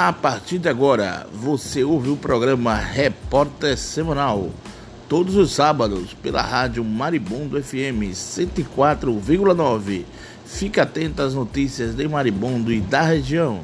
A partir de agora, você ouve o programa Repórter Semanal, todos os sábados, pela rádio Maribondo FM 104,9. Fique atento às notícias de Maribondo e da região.